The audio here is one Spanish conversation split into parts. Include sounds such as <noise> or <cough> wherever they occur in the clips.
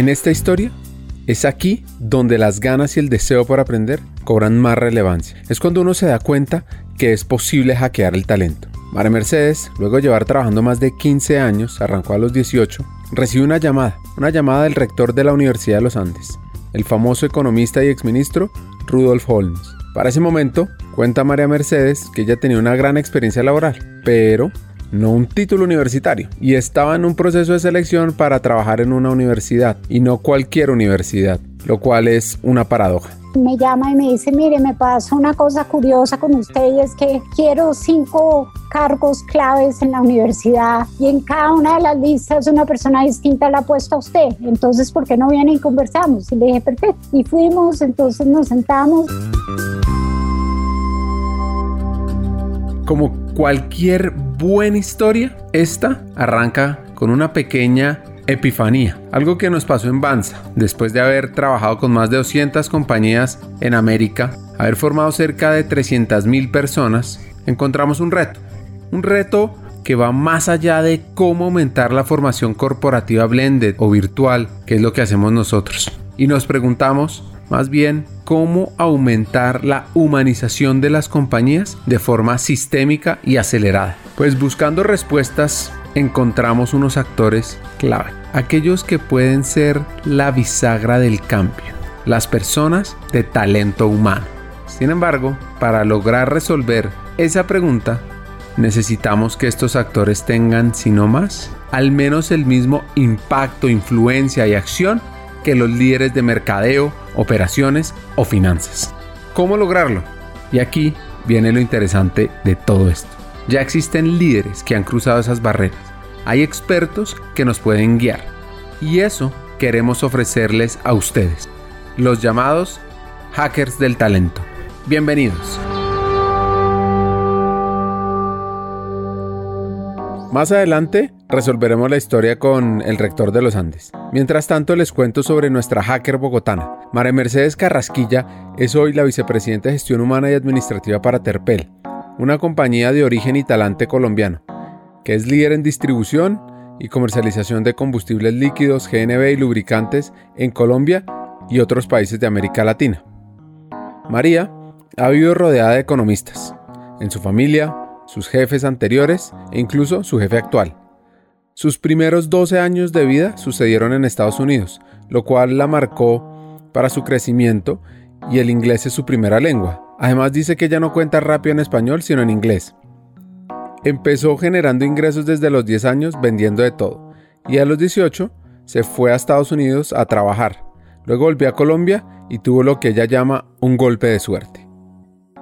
En esta historia es aquí donde las ganas y el deseo por aprender cobran más relevancia. Es cuando uno se da cuenta que es posible hackear el talento. María Mercedes, luego de llevar trabajando más de 15 años, arrancó a los 18, recibe una llamada, una llamada del rector de la Universidad de los Andes, el famoso economista y exministro Rudolf Holmes. Para ese momento, cuenta María Mercedes que ella tenía una gran experiencia laboral, pero no un título universitario, y estaba en un proceso de selección para trabajar en una universidad, y no cualquier universidad, lo cual es una paradoja. Me llama y me dice, mire, me pasa una cosa curiosa con usted y es que quiero cinco cargos claves en la universidad y en cada una de las listas una persona distinta la ha puesto a usted. Entonces, ¿por qué no viene y conversamos? Y le dije, perfecto. Y fuimos, entonces nos sentamos. Como cualquier buena historia, esta arranca con una pequeña epifanía, algo que nos pasó en Banza, después de haber trabajado con más de 200 compañías en América, haber formado cerca de 300.000 personas, encontramos un reto, un reto que va más allá de cómo aumentar la formación corporativa blended o virtual, que es lo que hacemos nosotros. Y nos preguntamos, más bien, cómo aumentar la humanización de las compañías de forma sistémica y acelerada. Pues buscando respuestas encontramos unos actores clave, aquellos que pueden ser la bisagra del cambio, las personas de talento humano. Sin embargo, para lograr resolver esa pregunta, necesitamos que estos actores tengan, si no más, al menos el mismo impacto, influencia y acción que los líderes de mercadeo, operaciones o finanzas. ¿Cómo lograrlo? Y aquí viene lo interesante de todo esto. Ya existen líderes que han cruzado esas barreras. Hay expertos que nos pueden guiar. Y eso queremos ofrecerles a ustedes, los llamados hackers del talento. Bienvenidos. Más adelante resolveremos la historia con el rector de los Andes. Mientras tanto les cuento sobre nuestra hacker bogotana. María Mercedes Carrasquilla es hoy la vicepresidenta de gestión humana y administrativa para Terpel, una compañía de origen y talante colombiano, que es líder en distribución y comercialización de combustibles líquidos, GNB y lubricantes en Colombia y otros países de América Latina. María ha vivido rodeada de economistas. En su familia, sus jefes anteriores e incluso su jefe actual. Sus primeros 12 años de vida sucedieron en Estados Unidos, lo cual la marcó para su crecimiento y el inglés es su primera lengua. Además dice que ya no cuenta rápido en español, sino en inglés. Empezó generando ingresos desde los 10 años vendiendo de todo y a los 18 se fue a Estados Unidos a trabajar. Luego volvió a Colombia y tuvo lo que ella llama un golpe de suerte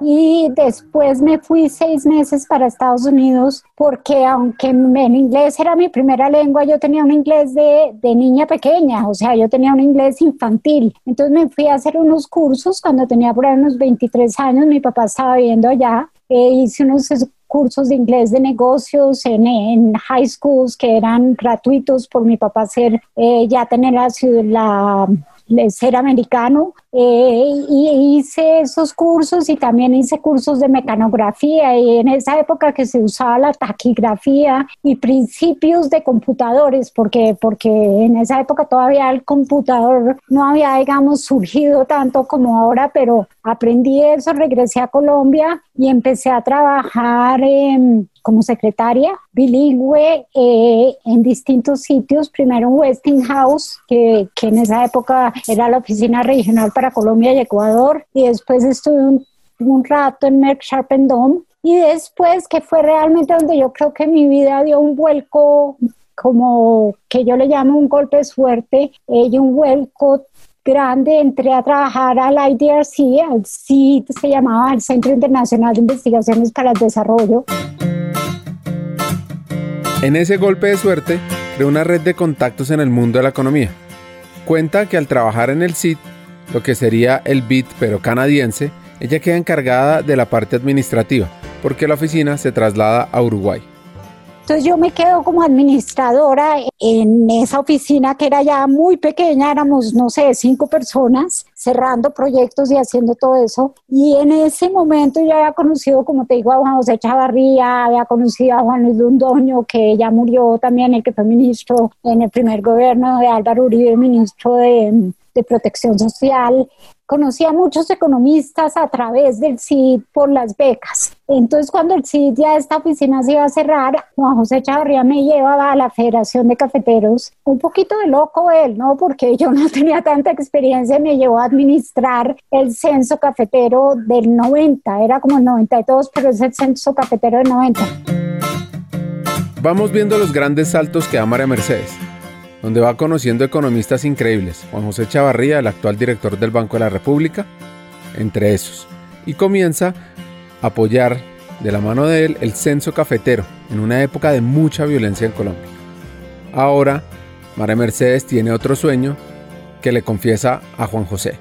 y después me fui seis meses para Estados Unidos porque aunque en inglés era mi primera lengua, yo tenía un inglés de, de, niña pequeña, o sea, yo tenía un inglés infantil. Entonces me fui a hacer unos cursos cuando tenía por ahí unos 23 años, mi papá estaba viviendo allá, e hice unos cursos de inglés de negocios en, en, high schools que eran gratuitos por mi papá ser, eh, ya tener la, la ser americano eh, y hice esos cursos y también hice cursos de mecanografía. Y en esa época que se usaba la taquigrafía y principios de computadores porque porque en esa época todavía el computador no había digamos surgido tanto como ahora pero aprendí eso regresé a Colombia y empecé a trabajar en como secretaria bilingüe eh, en distintos sitios, primero en Westinghouse, que, que en esa época era la oficina regional para Colombia y Ecuador, y después estuve un, un rato en Merck Sharp Dome, y después que fue realmente donde yo creo que mi vida dio un vuelco como que yo le llamo un golpe de suerte eh, y un vuelco grande, entré a trabajar al IDRC, al CID se llamaba, el Centro Internacional de Investigaciones para el Desarrollo. En ese golpe de suerte, creó una red de contactos en el mundo de la economía. Cuenta que al trabajar en el CIT, lo que sería el BIT pero canadiense, ella queda encargada de la parte administrativa, porque la oficina se traslada a Uruguay. Entonces yo me quedo como administradora en esa oficina que era ya muy pequeña, éramos, no sé, cinco personas, cerrando proyectos y haciendo todo eso. Y en ese momento yo había conocido, como te digo, a Juan José Chavarría, había conocido a Juan Luis Londoño, que ya murió también, el que fue ministro en el primer gobierno de Álvaro Uribe, ministro de, de Protección Social. Conocí a muchos economistas a través del CID por las becas. Entonces, cuando el CID ya esta oficina se iba a cerrar, Juan José Chavarría me llevaba a la Federación de Cafeteros. Un poquito de loco él, ¿no? Porque yo no <laughs> tenía tanta experiencia, me llevó a administrar el censo cafetero del 90. Era como el 92, pero es el censo cafetero del 90. Vamos viendo los grandes saltos que da María Mercedes donde va conociendo economistas increíbles, Juan José Chavarría, el actual director del Banco de la República, entre esos, y comienza a apoyar de la mano de él el censo cafetero en una época de mucha violencia en Colombia. Ahora, María Mercedes tiene otro sueño que le confiesa a Juan José.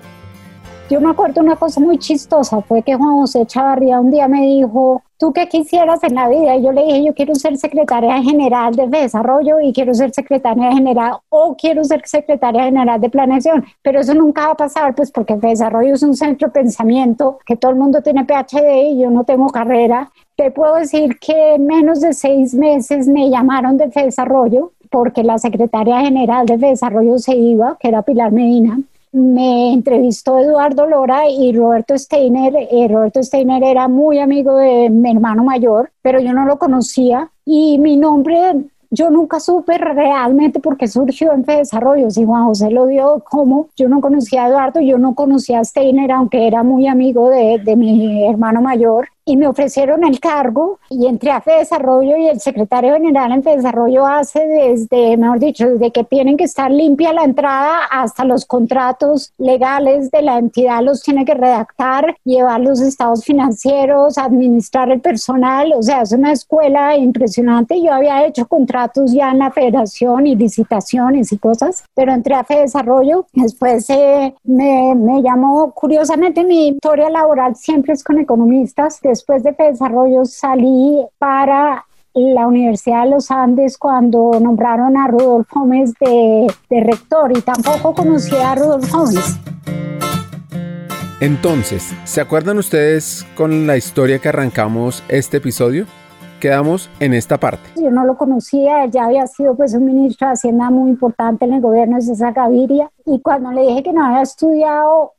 Yo me acuerdo una cosa muy chistosa, fue que Juan José Chavarría un día me dijo, ¿tú qué quisieras en la vida? Y yo le dije, yo quiero ser secretaria general de desarrollo y quiero ser secretaria general o quiero ser secretaria general de planeación, pero eso nunca va a pasar, pues porque desarrollo es un centro de pensamiento, que todo el mundo tiene PhD y yo no tengo carrera. Te puedo decir que en menos de seis meses me llamaron de desarrollo porque la secretaria general de desarrollo se iba, que era Pilar Medina, me entrevistó Eduardo Lora y Roberto Steiner. Eh, Roberto Steiner era muy amigo de mi hermano mayor, pero yo no lo conocía y mi nombre yo nunca supe realmente por qué surgió en Desarrollo. Si Juan José lo dio como yo no conocía a Eduardo, yo no conocía a Steiner, aunque era muy amigo de, de mi hermano mayor y me ofrecieron el cargo y entré a Desarrollo y el secretario general en Desarrollo hace desde, mejor dicho, desde que tienen que estar limpia la entrada hasta los contratos legales de la entidad los tiene que redactar, llevar los estados financieros, administrar el personal, o sea, es una escuela impresionante. Yo había hecho contratos ya en la federación y licitaciones y cosas, pero entré a Desarrollo, después eh, me, me llamó, curiosamente. Mi historia laboral siempre es con economistas, después de desarrollo salí para la Universidad de los Andes cuando nombraron a Rudolf Gómez de, de rector y tampoco conocía a Rudolf Gómez. Entonces, ¿se acuerdan ustedes con la historia que arrancamos este episodio? Quedamos en esta parte. Yo no lo conocía, ya había sido pues un ministro de Hacienda muy importante en el gobierno de César Gaviria y cuando le dije que no había estudiado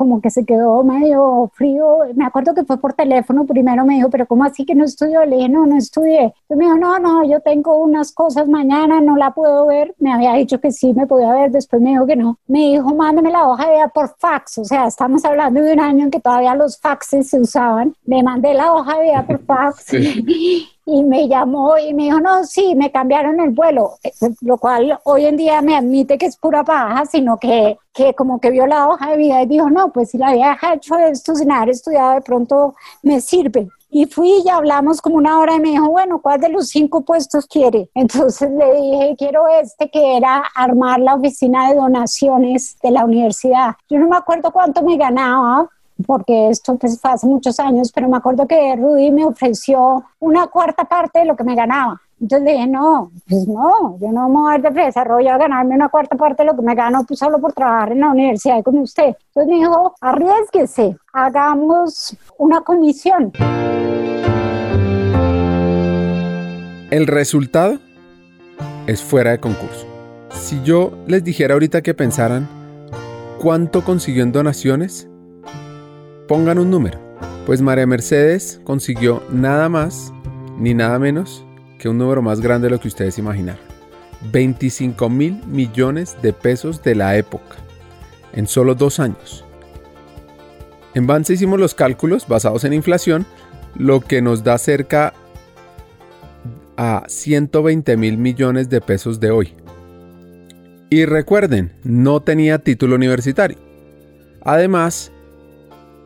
como que se quedó medio frío. Me acuerdo que fue por teléfono, primero me dijo, pero ¿cómo así que no estudió? Le dije, no, no estudié. Entonces me dijo, no, no, yo tengo unas cosas mañana, no la puedo ver. Me había dicho que sí, me podía ver, después me dijo que no. Me dijo, mándame la hoja de vida por fax, o sea, estamos hablando de un año en que todavía los faxes se usaban. Me mandé la hoja de vida por fax. <laughs> y me llamó y me dijo, no, sí, me cambiaron el vuelo, lo cual hoy en día me admite que es pura paja, sino que, que como que vio la hoja de vida y dijo, no, pues si la había hecho esto sin haber estudiado, de pronto me sirve. Y fui y hablamos como una hora y me dijo, bueno, ¿cuál de los cinco puestos quiere? <laughs> Entonces le dije, quiero este, que era armar la oficina de donaciones de la universidad. Yo no me acuerdo cuánto me ganaba, porque esto pues, hace muchos años, pero me acuerdo que Rudy me ofreció una cuarta parte de lo que me ganaba. Entonces dije, no, pues no, yo no voy a ir de desarrollo a ganarme una cuarta parte de lo que me gano pues solo por trabajar en la universidad con usted. Entonces me dijo, arriesguese, hagamos una comisión. El resultado es fuera de concurso. Si yo les dijera ahorita que pensaran cuánto consiguió en donaciones, Pongan un número. Pues María Mercedes consiguió nada más ni nada menos que un número más grande de lo que ustedes imaginaron. 25 mil millones de pesos de la época, en solo dos años. En Banse hicimos los cálculos basados en inflación, lo que nos da cerca a 120 mil millones de pesos de hoy. Y recuerden, no tenía título universitario. Además,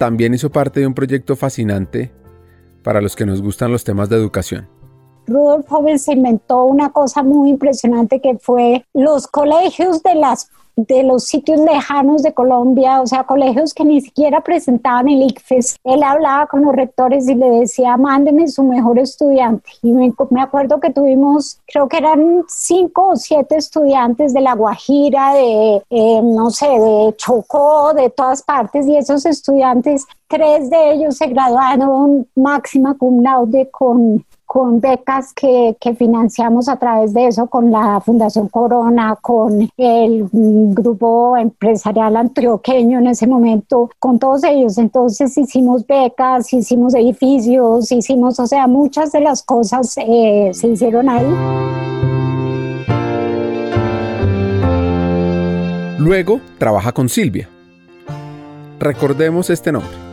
también hizo parte de un proyecto fascinante para los que nos gustan los temas de educación. Rudolf Joven se inventó una cosa muy impresionante que fue los colegios de las de los sitios lejanos de Colombia, o sea, colegios que ni siquiera presentaban el ICFES. Él hablaba con los rectores y le decía, mándeme su mejor estudiante. Y me, acuerdo que tuvimos, creo que eran cinco o siete estudiantes de La Guajira, de, eh, no sé, de Chocó, de todas partes, y esos estudiantes, tres de ellos se graduaron máxima cum laude con con becas que, que, financiamos a través de eso con la Fundación Corona, con el grupo empresarial antioqueño en ese momento, con todos ellos. Entonces hicimos becas, hicimos edificios, hicimos, o sea, muchas de las cosas eh, se hicieron ahí. Luego trabaja con Silvia. Recordemos este nombre.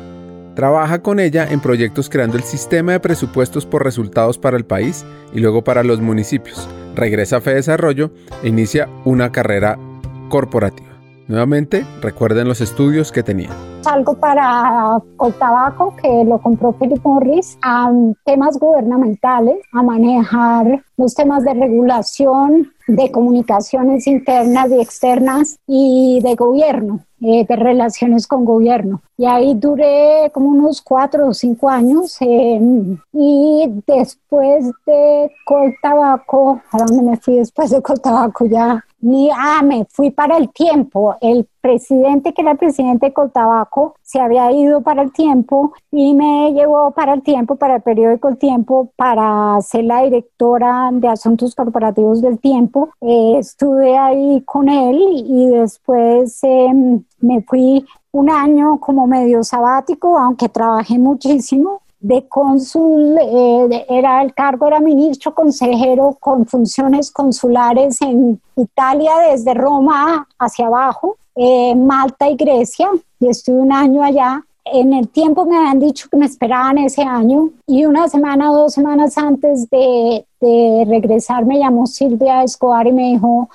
Trabaja con ella en proyectos creando el sistema de presupuestos por resultados para el país y luego para los municipios. Regresa a Fe Desarrollo e inicia una carrera corporativa. Nuevamente, recuerden los estudios que tenía. Algo para tabaco que lo compró Philip Morris, a temas gubernamentales, a manejar los temas de regulación, de comunicaciones internas y externas y de gobierno. Eh, de relaciones con gobierno. Y ahí duré como unos cuatro o cinco años em, y después de Coltabaco, ¿a dónde me fui después de Coltabaco ya? Y, ah, me fui para el tiempo. El presidente, que era el presidente de Coltabaco, se había ido para el tiempo y me llevó para el tiempo, para el periódico El Tiempo, para ser la directora de asuntos corporativos del tiempo. Eh, estuve ahí con él y después em, me fui un año como medio sabático, aunque trabajé muchísimo. De cónsul, eh, era el cargo, era ministro consejero con funciones consulares en Italia, desde Roma hacia abajo, eh, Malta y Grecia, y estuve un año allá. En el tiempo me habían dicho que me esperaban ese año y una semana o dos semanas antes de, de regresar me llamó Silvia Escobar y me dijo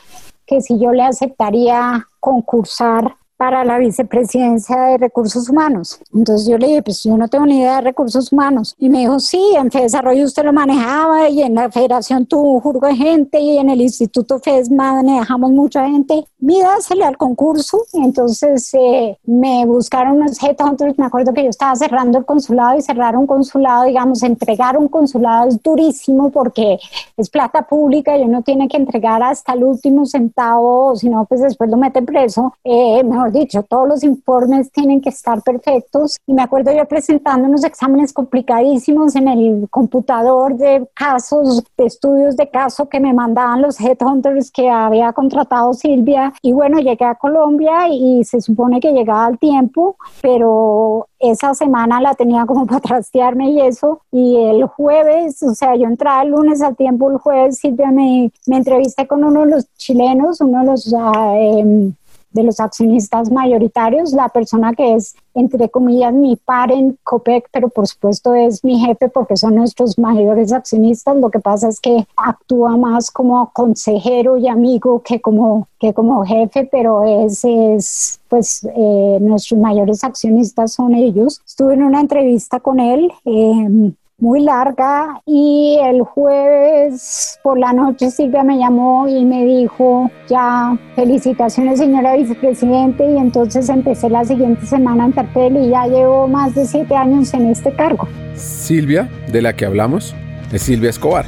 que si yo le aceptaría concursar para la vicepresidencia de recursos humanos. Entonces yo le dije, pues yo no tengo ni idea de recursos humanos. Y me dijo, sí, en Desarrollo usted lo manejaba y en la federación tuvo un jurgo de gente y en el Instituto FES manejamos mucha gente. Mídasele al concurso. Entonces eh, me buscaron unos headhunters. Me acuerdo que yo estaba cerrando el consulado y cerrar un consulado, digamos, entregar un consulado es durísimo porque es plata pública y uno tiene que entregar hasta el último centavo, si no, pues después lo meten preso. Eh, dicho, todos los informes tienen que estar perfectos. Y me acuerdo yo presentando unos exámenes complicadísimos en el computador de casos, de estudios de caso que me mandaban los headhunters que había contratado Silvia. Y bueno, llegué a Colombia y se supone que llegaba al tiempo, pero esa semana la tenía como <laughs> para trastearme y eso. Y el jueves, o sea, yo entraba el lunes al tiempo, el jueves Silvia me, me entrevisté con uno de los chilenos, uno de los... Uh, de los accionistas mayoritarios, la persona que es, entre comillas, mi par en COPEC, pero por supuesto es mi jefe porque son nuestros mayores accionistas. Lo que pasa es que actúa más como consejero y amigo que como, que como jefe, pero es, es pues eh, nuestros mayores accionistas son ellos. Estuve en una entrevista con él. Eh, muy larga y el jueves por la noche Silvia me llamó y me dijo ya felicitaciones señora vicepresidente y entonces empecé la siguiente semana en Terpel y ya llevo más de siete años en este cargo. Silvia, de la que hablamos, es Silvia Escobar,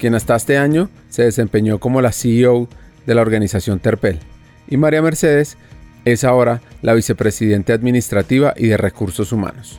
quien hasta este año se desempeñó como la CEO de la organización Terpel y María Mercedes es ahora la vicepresidente administrativa y de recursos humanos.